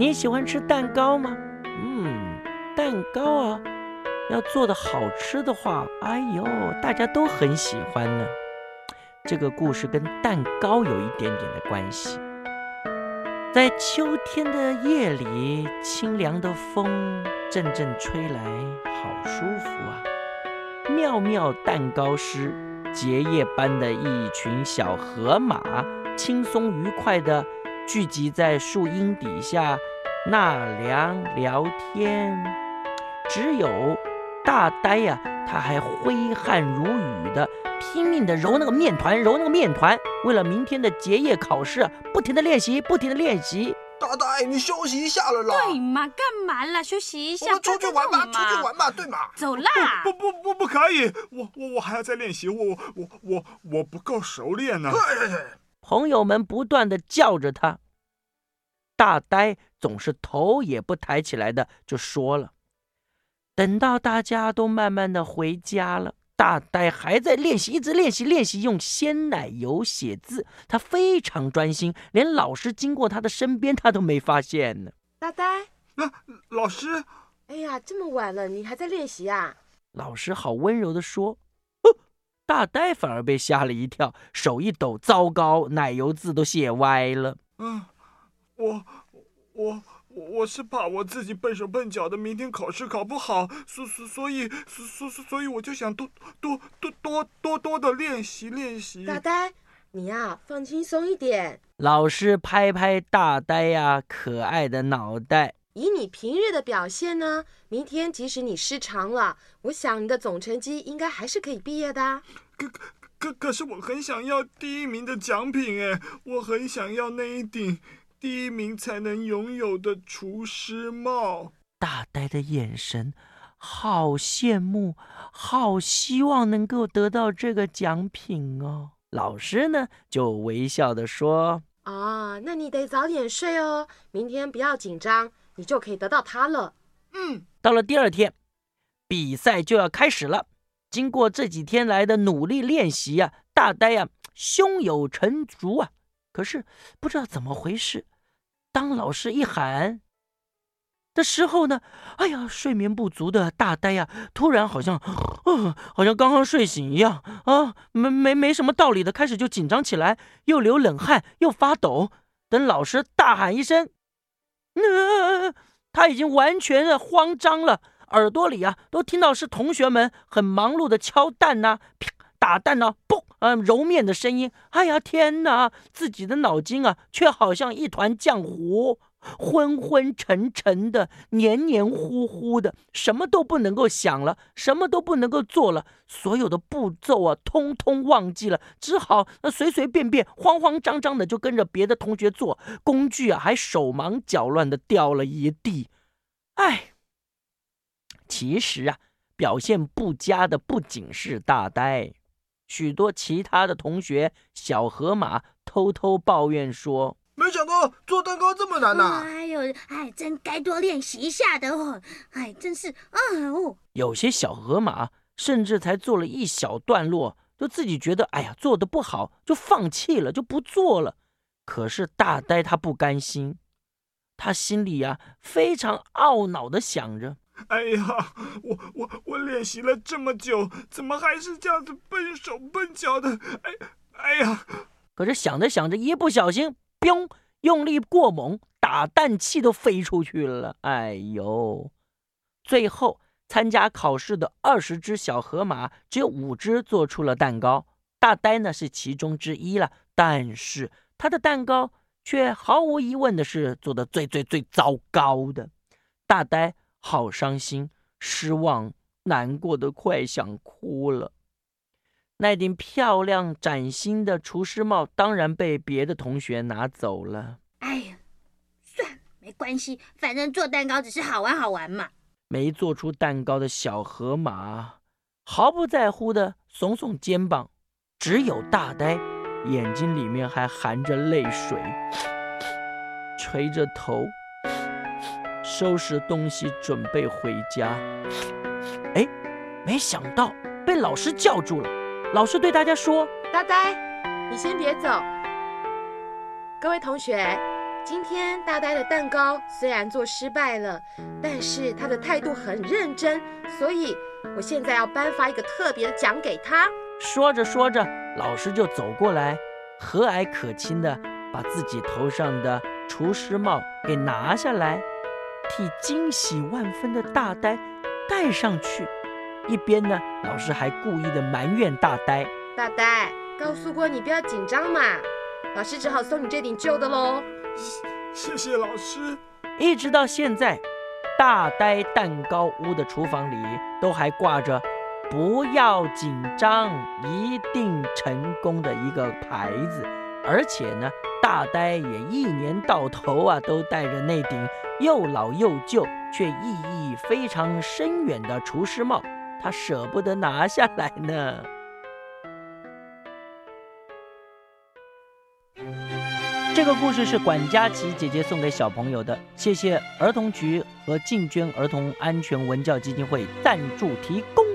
你喜欢吃蛋糕吗？嗯，蛋糕啊，要做的好吃的话，哎呦，大家都很喜欢呢。这个故事跟蛋糕有一点点的关系。在秋天的夜里，清凉的风阵阵吹来，好舒服啊！妙妙蛋糕师，结业般的一群小河马，轻松愉快地聚集在树荫底下纳凉聊天。只有大呆呀，他还挥汗如雨的拼命的揉那个面团，揉那个面团，为了明天的结业考试，不停的练习，不停的练习。大呆，你休息一下了啦。对嘛？干嘛啦？休息一下。我们出去玩吧，出去玩吧，对嘛？走啦！不不不，不可以！我我我还要再练习，我我我我不够熟练呢。朋友们不断的叫着他，大呆总是头也不抬起来的，就说了。等到大家都慢慢的回家了。大呆还在练习，一直练习练习用鲜奶油写字。他非常专心，连老师经过他的身边，他都没发现呢。大呆，那老师，哎呀，这么晚了，你还在练习啊？老师好温柔的说。大呆反而被吓了一跳，手一抖，糟糕，奶油字都写歪了。嗯，我我。我是怕我自己笨手笨脚的，明天考试考不好，所所所以所所所以我就想多多多多多多的练习练习。大呆，你呀放轻松一点。老师拍拍大呆呀可爱的脑袋。以你平日的表现呢，明天即使你失常了，我想你的总成绩应该还是可以毕业的。可可可是我很想要第一名的奖品哎，我很想要那一顶。第一名才能拥有的厨师帽，大呆的眼神好羡慕，好希望能够得到这个奖品哦。老师呢，就微笑的说：“啊，那你得早点睡哦，明天不要紧张，你就可以得到它了。”嗯，到了第二天，比赛就要开始了。经过这几天来的努力练习呀，大呆呀，胸有成竹啊。可是不知道怎么回事，当老师一喊的时候呢，哎呀，睡眠不足的大呆呀，突然好像，嗯，好像刚刚睡醒一样啊，没没没什么道理的，开始就紧张起来，又流冷汗，又发抖。等老师大喊一声，那他已经完全的慌张了，耳朵里啊都听到是同学们很忙碌的敲蛋呐，打蛋呐，嘣，嗯，揉面的声音。哎呀，天呐！自己的脑筋啊，却好像一团浆糊，昏昏沉沉的，黏黏糊糊的，什么都不能够想了，什么都不能够做了，所有的步骤啊，通通忘记了，只好那随随便便、慌慌张张的就跟着别的同学做，工具啊，还手忙脚乱的掉了一地。哎，其实啊，表现不佳的不仅是大呆。许多其他的同学小河马偷偷抱怨说：“没想到做蛋糕这么难呐！哎呦，哎，真该多练习一下的哦！哎，真是啊哦。”有些小河马甚至才做了一小段落，就自己觉得哎呀做的不好，就放弃了，就不做了。可是大呆他不甘心，他心里呀非常懊恼的想着。哎呀，我我我练习了这么久，怎么还是这样子笨手笨脚的？哎哎呀！可是想着想着，一不小心，砰！用力过猛，打蛋器都飞出去了。哎呦！最后参加考试的二十只小河马，只有五只做出了蛋糕。大呆呢是其中之一了，但是他的蛋糕却毫无疑问的是做的最最最糟糕的。大呆。好伤心、失望、难过的快想哭了。那顶漂亮崭新的厨师帽当然被别的同学拿走了。哎呀，算没关系，反正做蛋糕只是好玩好玩嘛。没做出蛋糕的小河马毫不在乎的耸耸肩膀，只有大呆眼睛里面还含着泪水，垂着头。收拾东西准备回家，哎，没想到被老师叫住了。老师对大家说：“大呆，你先别走。各位同学，今天大呆的蛋糕虽然做失败了，但是他的态度很认真，所以我现在要颁发一个特别的奖给他。说着说着，老师就走过来，和蔼可亲的把自己头上的厨师帽给拿下来，替惊喜万分的大呆戴上去。一边呢，老师还故意的埋怨大呆。大呆，告诉过你不要紧张嘛，老师只好送你这顶旧的喽。谢谢老师。一直到现在，大呆蛋糕屋的厨房里都还挂着“不要紧张，一定成功”的一个牌子，而且呢，大呆也一年到头啊都戴着那顶又老又旧却意义非常深远的厨师帽。他舍不得拿下来呢。这个故事是管佳琪姐姐送给小朋友的，谢谢儿童局和静娟儿童安全文教基金会赞助提供。